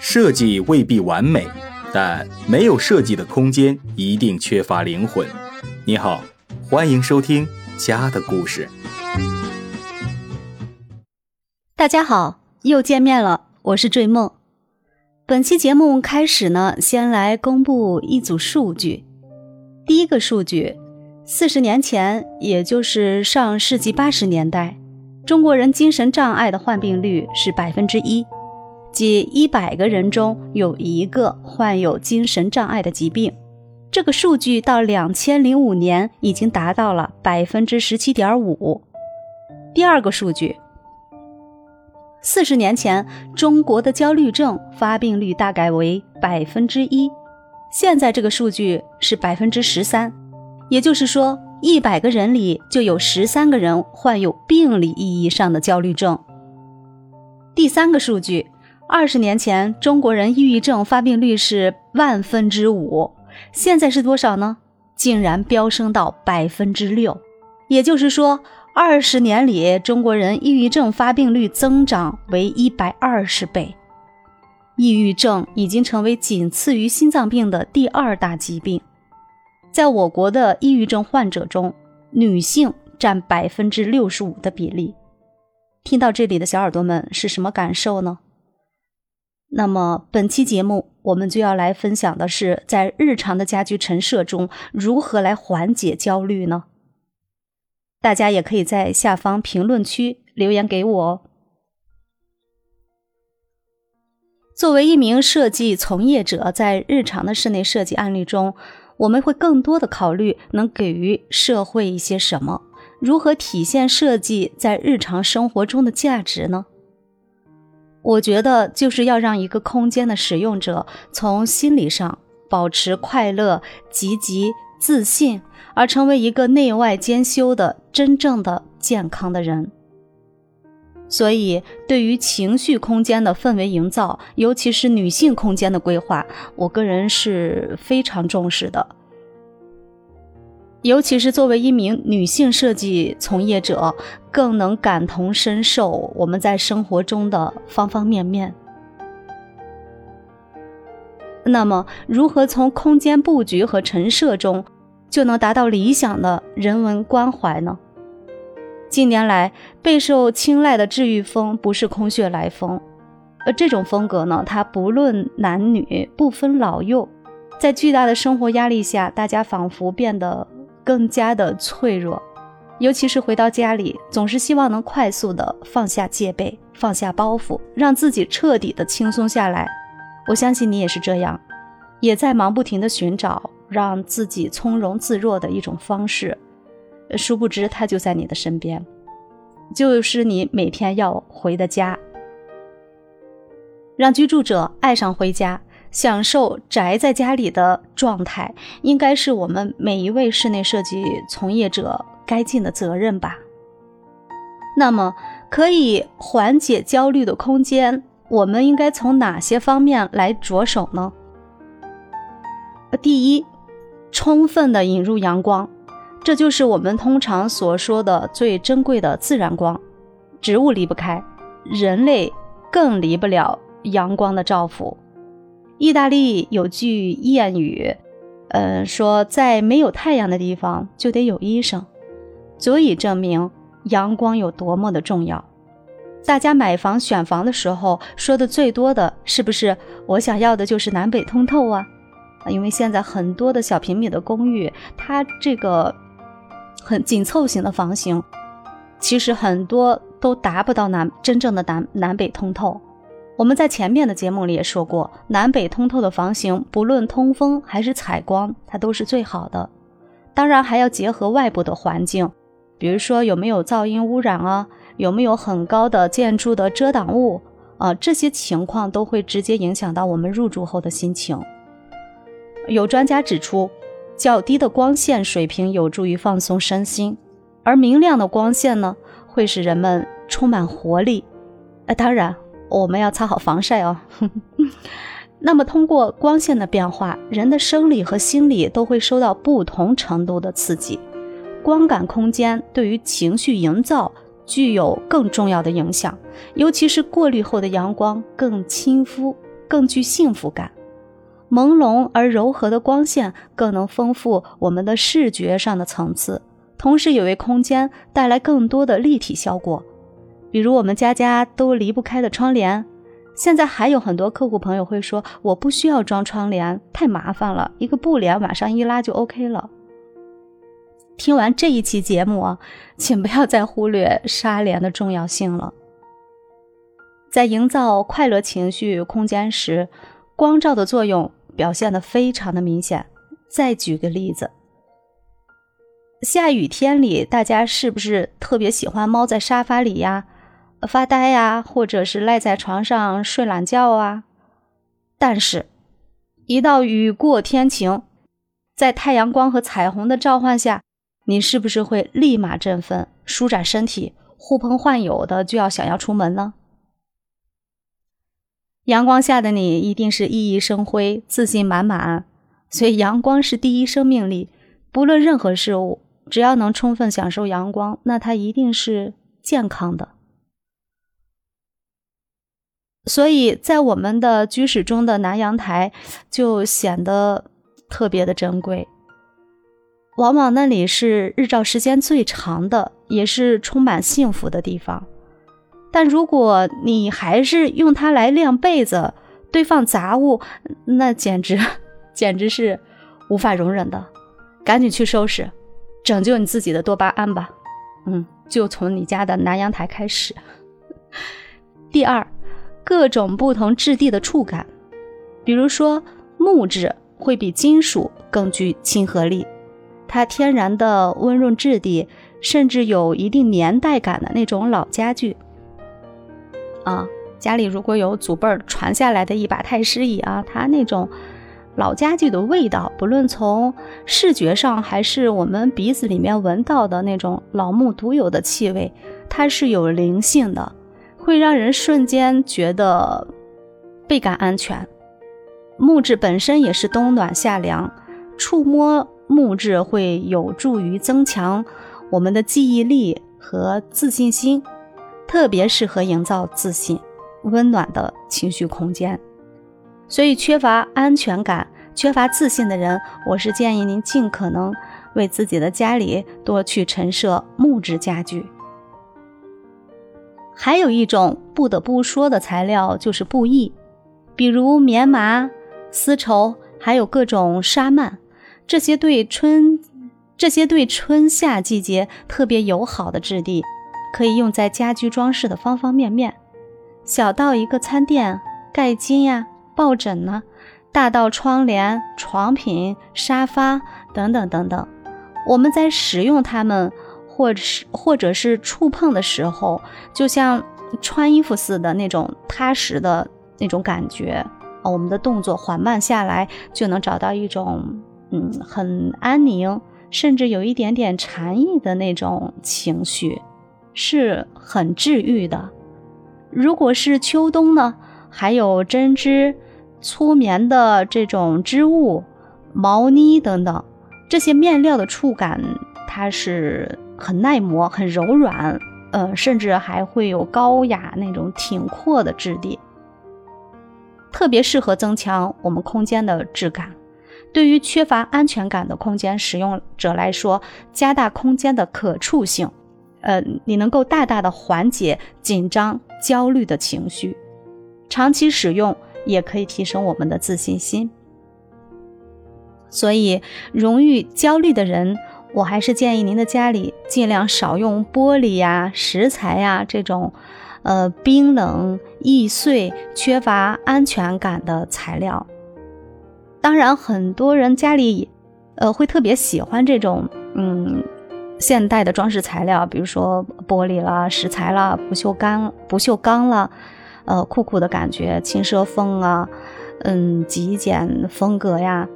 设计未必完美，但没有设计的空间一定缺乏灵魂。你好，欢迎收听《家的故事》。大家好，又见面了，我是坠梦。本期节目开始呢，先来公布一组数据。第一个数据，四十年前，也就是上世纪八十年代。中国人精神障碍的患病率是百分之一，即一百个人中有一个患有精神障碍的疾病。这个数据到两千零五年已经达到了百分之十七点五。第二个数据，四十年前中国的焦虑症发病率大概为百分之一，现在这个数据是百分之十三，也就是说。一百个人里就有十三个人患有病理意义上的焦虑症。第三个数据，二十年前中国人抑郁症发病率是万分之五，现在是多少呢？竟然飙升到百分之六。也就是说，二十年里中国人抑郁症发病率增长为一百二十倍。抑郁症已经成为仅次于心脏病的第二大疾病。在我国的抑郁症患者中，女性占百分之六十五的比例。听到这里的小耳朵们是什么感受呢？那么本期节目我们就要来分享的是，在日常的家居陈设中如何来缓解焦虑呢？大家也可以在下方评论区留言给我哦。作为一名设计从业者，在日常的室内设计案例中。我们会更多的考虑能给予社会一些什么，如何体现设计在日常生活中的价值呢？我觉得就是要让一个空间的使用者从心理上保持快乐、积极、自信，而成为一个内外兼修的真正的健康的人。所以，对于情绪空间的氛围营造，尤其是女性空间的规划，我个人是非常重视的。尤其是作为一名女性设计从业者，更能感同身受我们在生活中的方方面面。那么，如何从空间布局和陈设中，就能达到理想的人文关怀呢？近年来备受青睐的治愈风不是空穴来风，而这种风格呢，它不论男女，不分老幼，在巨大的生活压力下，大家仿佛变得更加的脆弱，尤其是回到家里，总是希望能快速的放下戒备，放下包袱，让自己彻底的轻松下来。我相信你也是这样，也在忙不停的寻找让自己从容自若的一种方式。殊不知，他就在你的身边，就是你每天要回的家。让居住者爱上回家，享受宅在家里的状态，应该是我们每一位室内设计从业者该尽的责任吧。那么，可以缓解焦虑的空间，我们应该从哪些方面来着手呢？第一，充分的引入阳光。这就是我们通常所说的最珍贵的自然光，植物离不开，人类更离不了阳光的照拂。意大利有句谚语，呃，说在没有太阳的地方就得有医生，足以证明阳光有多么的重要。大家买房选房的时候说的最多的是不是我想要的就是南北通透啊？因为现在很多的小平米的公寓，它这个。很紧凑型的房型，其实很多都达不到南真正的南南北通透。我们在前面的节目里也说过，南北通透的房型，不论通风还是采光，它都是最好的。当然还要结合外部的环境，比如说有没有噪音污染啊，有没有很高的建筑的遮挡物啊，这些情况都会直接影响到我们入住后的心情。有专家指出。较低的光线水平有助于放松身心，而明亮的光线呢，会使人们充满活力。呃，当然我们要擦好防晒哦。那么，通过光线的变化，人的生理和心理都会受到不同程度的刺激。光感空间对于情绪营造具有更重要的影响，尤其是过滤后的阳光更亲肤，更具幸福感。朦胧而柔和的光线更能丰富我们的视觉上的层次，同时也为空间带来更多的立体效果。比如我们家家都离不开的窗帘，现在还有很多客户朋友会说：“我不需要装窗帘，太麻烦了，一个布帘往上一拉就 OK 了。”听完这一期节目啊，请不要再忽略纱帘的重要性了。在营造快乐情绪空间时，光照的作用表现的非常的明显。再举个例子，下雨天里，大家是不是特别喜欢猫在沙发里呀，发呆呀，或者是赖在床上睡懒觉啊？但是，一到雨过天晴，在太阳光和彩虹的召唤下，你是不是会立马振奋，舒展身体，呼朋唤友的就要想要出门呢？阳光下的你一定是熠熠生辉、自信满满，所以阳光是第一生命力。不论任何事物，只要能充分享受阳光，那它一定是健康的。所以在我们的居室中的南阳台就显得特别的珍贵。往往那里是日照时间最长的，也是充满幸福的地方。但如果你还是用它来晾被子、堆放杂物，那简直简直是无法容忍的。赶紧去收拾，拯救你自己的多巴胺吧。嗯，就从你家的南阳台开始。第二，各种不同质地的触感，比如说木质会比金属更具亲和力。它天然的温润质地，甚至有一定年代感的那种老家具啊，家里如果有祖辈儿传下来的一把太师椅啊，它那种老家具的味道，不论从视觉上还是我们鼻子里面闻到的那种老木独有的气味，它是有灵性的，会让人瞬间觉得倍感安全。木质本身也是冬暖夏凉，触摸。木质会有助于增强我们的记忆力和自信心，特别适合营造自信、温暖的情绪空间。所以，缺乏安全感、缺乏自信的人，我是建议您尽可能为自己的家里多去陈设木质家具。还有一种不得不说的材料就是布艺，比如棉麻、丝绸，还有各种纱幔。这些对春，这些对春夏季节特别友好的质地，可以用在家居装饰的方方面面，小到一个餐垫、盖巾呀、抱枕呢，大到窗帘、床品、沙发等等等等。我们在使用它们，或是或者是触碰的时候，就像穿衣服似的那种踏实的那种感觉啊，我们的动作缓慢下来，就能找到一种。嗯，很安宁，甚至有一点点禅意的那种情绪，是很治愈的。如果是秋冬呢，还有针织、粗棉的这种织物、毛呢等等，这些面料的触感，它是很耐磨、很柔软，呃，甚至还会有高雅那种挺阔的质地，特别适合增强我们空间的质感。对于缺乏安全感的空间使用者来说，加大空间的可触性，呃，你能够大大的缓解紧张、焦虑的情绪。长期使用也可以提升我们的自信心。所以，容易焦虑的人，我还是建议您的家里尽量少用玻璃呀、石材呀这种，呃，冰冷易碎、缺乏安全感的材料。当然，很多人家里，呃，会特别喜欢这种，嗯，现代的装饰材料，比如说玻璃啦、石材啦、不锈钢、不锈钢啦，呃，酷酷的感觉，轻奢风啊，嗯，极简风格呀，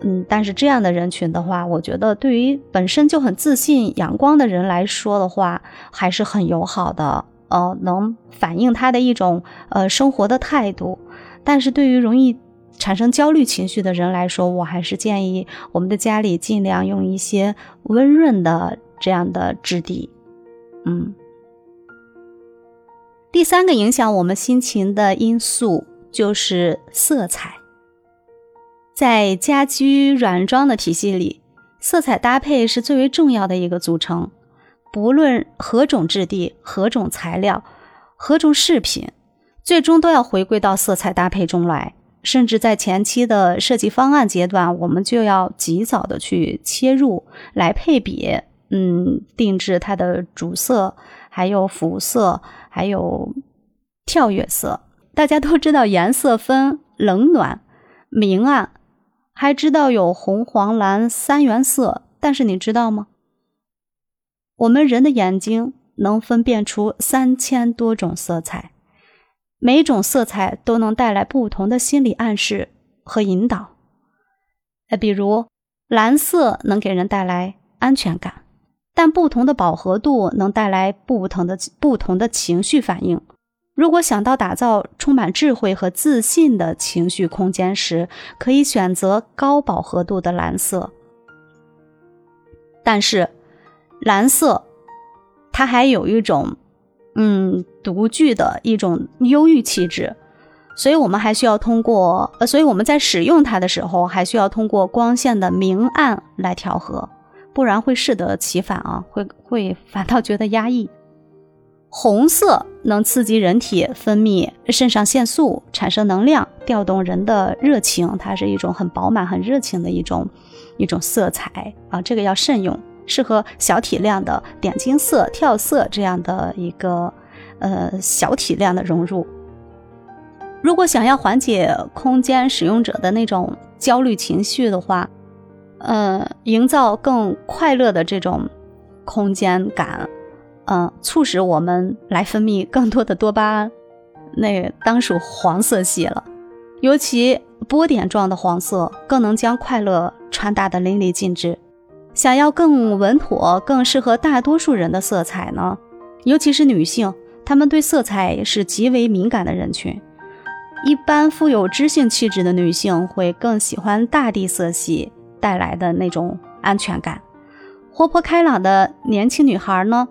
嗯，但是这样的人群的话，我觉得对于本身就很自信、阳光的人来说的话，还是很友好的，呃，能反映他的一种呃生活的态度。但是对于容易。产生焦虑情绪的人来说，我还是建议我们的家里尽量用一些温润的这样的质地。嗯，第三个影响我们心情的因素就是色彩。在家居软装的体系里，色彩搭配是最为重要的一个组成。不论何种质地、何种材料、何种饰品，最终都要回归到色彩搭配中来。甚至在前期的设计方案阶段，我们就要及早的去切入来配比，嗯，定制它的主色，还有辅色，还有跳跃色。大家都知道颜色分冷暖、明暗，还知道有红、黄、蓝三原色。但是你知道吗？我们人的眼睛能分辨出三千多种色彩。每种色彩都能带来不同的心理暗示和引导。呃，比如蓝色能给人带来安全感，但不同的饱和度能带来不同的不同的情绪反应。如果想到打造充满智慧和自信的情绪空间时，可以选择高饱和度的蓝色。但是，蓝色它还有一种。嗯，独具的一种忧郁气质，所以我们还需要通过呃，所以我们在使用它的时候，还需要通过光线的明暗来调和，不然会适得其反啊，会会反倒觉得压抑。红色能刺激人体分泌肾上腺素，产生能量，调动人的热情，它是一种很饱满、很热情的一种一种色彩啊，这个要慎用。适合小体量的点金色、跳色这样的一个呃小体量的融入。如果想要缓解空间使用者的那种焦虑情绪的话，呃，营造更快乐的这种空间感，嗯，促使我们来分泌更多的多巴胺，那当属黄色系了。尤其波点状的黄色，更能将快乐传达的淋漓尽致。想要更稳妥、更适合大多数人的色彩呢？尤其是女性，她们对色彩是极为敏感的人群。一般富有知性气质的女性会更喜欢大地色系带来的那种安全感。活泼开朗的年轻女孩呢，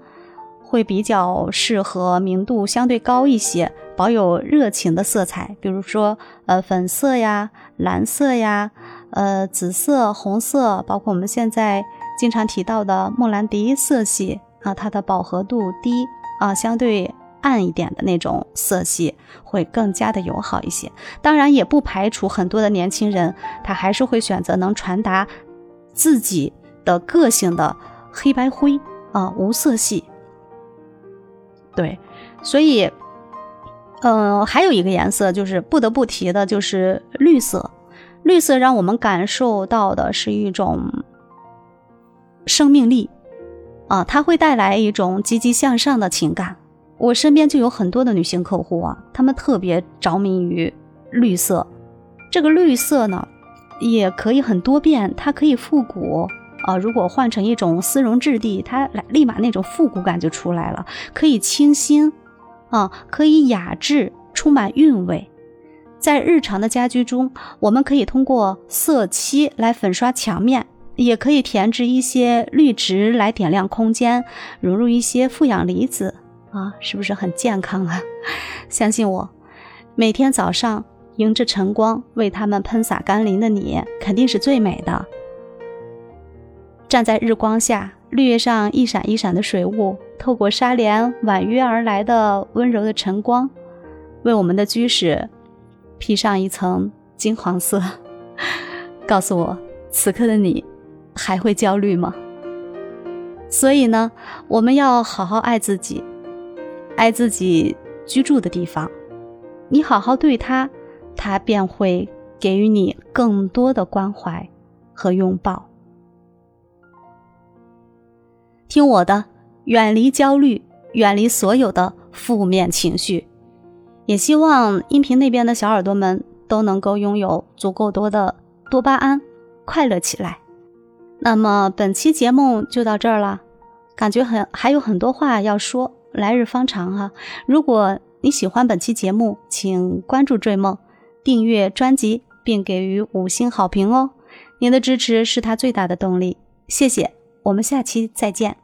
会比较适合明度相对高一些、保有热情的色彩，比如说呃粉色呀、蓝色呀。呃，紫色、红色，包括我们现在经常提到的莫兰迪色系啊，它的饱和度低啊，相对暗一点的那种色系会更加的友好一些。当然，也不排除很多的年轻人，他还是会选择能传达自己的个性的黑白灰啊，无色系。对，所以，嗯，还有一个颜色就是不得不提的，就是绿色。绿色让我们感受到的是一种生命力，啊，它会带来一种积极向上的情感。我身边就有很多的女性客户啊，她们特别着迷于绿色。这个绿色呢，也可以很多变，它可以复古啊。如果换成一种丝绒质地，它来立马那种复古感就出来了。可以清新啊，可以雅致，充满韵味。在日常的家居中，我们可以通过色漆来粉刷墙面，也可以填植一些绿植来点亮空间，融入一些负氧离子啊，是不是很健康啊？相信我，每天早上迎着晨光为它们喷洒甘霖的你，肯定是最美的。站在日光下，绿叶上一闪一闪的水雾，透过纱帘婉约而来的温柔的晨光，为我们的居室。披上一层金黄色，告诉我，此刻的你还会焦虑吗？所以呢，我们要好好爱自己，爱自己居住的地方。你好好对他，他便会给予你更多的关怀和拥抱。听我的，远离焦虑，远离所有的负面情绪。也希望音频那边的小耳朵们都能够拥有足够多的多巴胺，快乐起来。那么本期节目就到这儿了，感觉很还有很多话要说，来日方长哈。如果你喜欢本期节目，请关注追梦，订阅专辑并给予五星好评哦。您的支持是他最大的动力，谢谢。我们下期再见。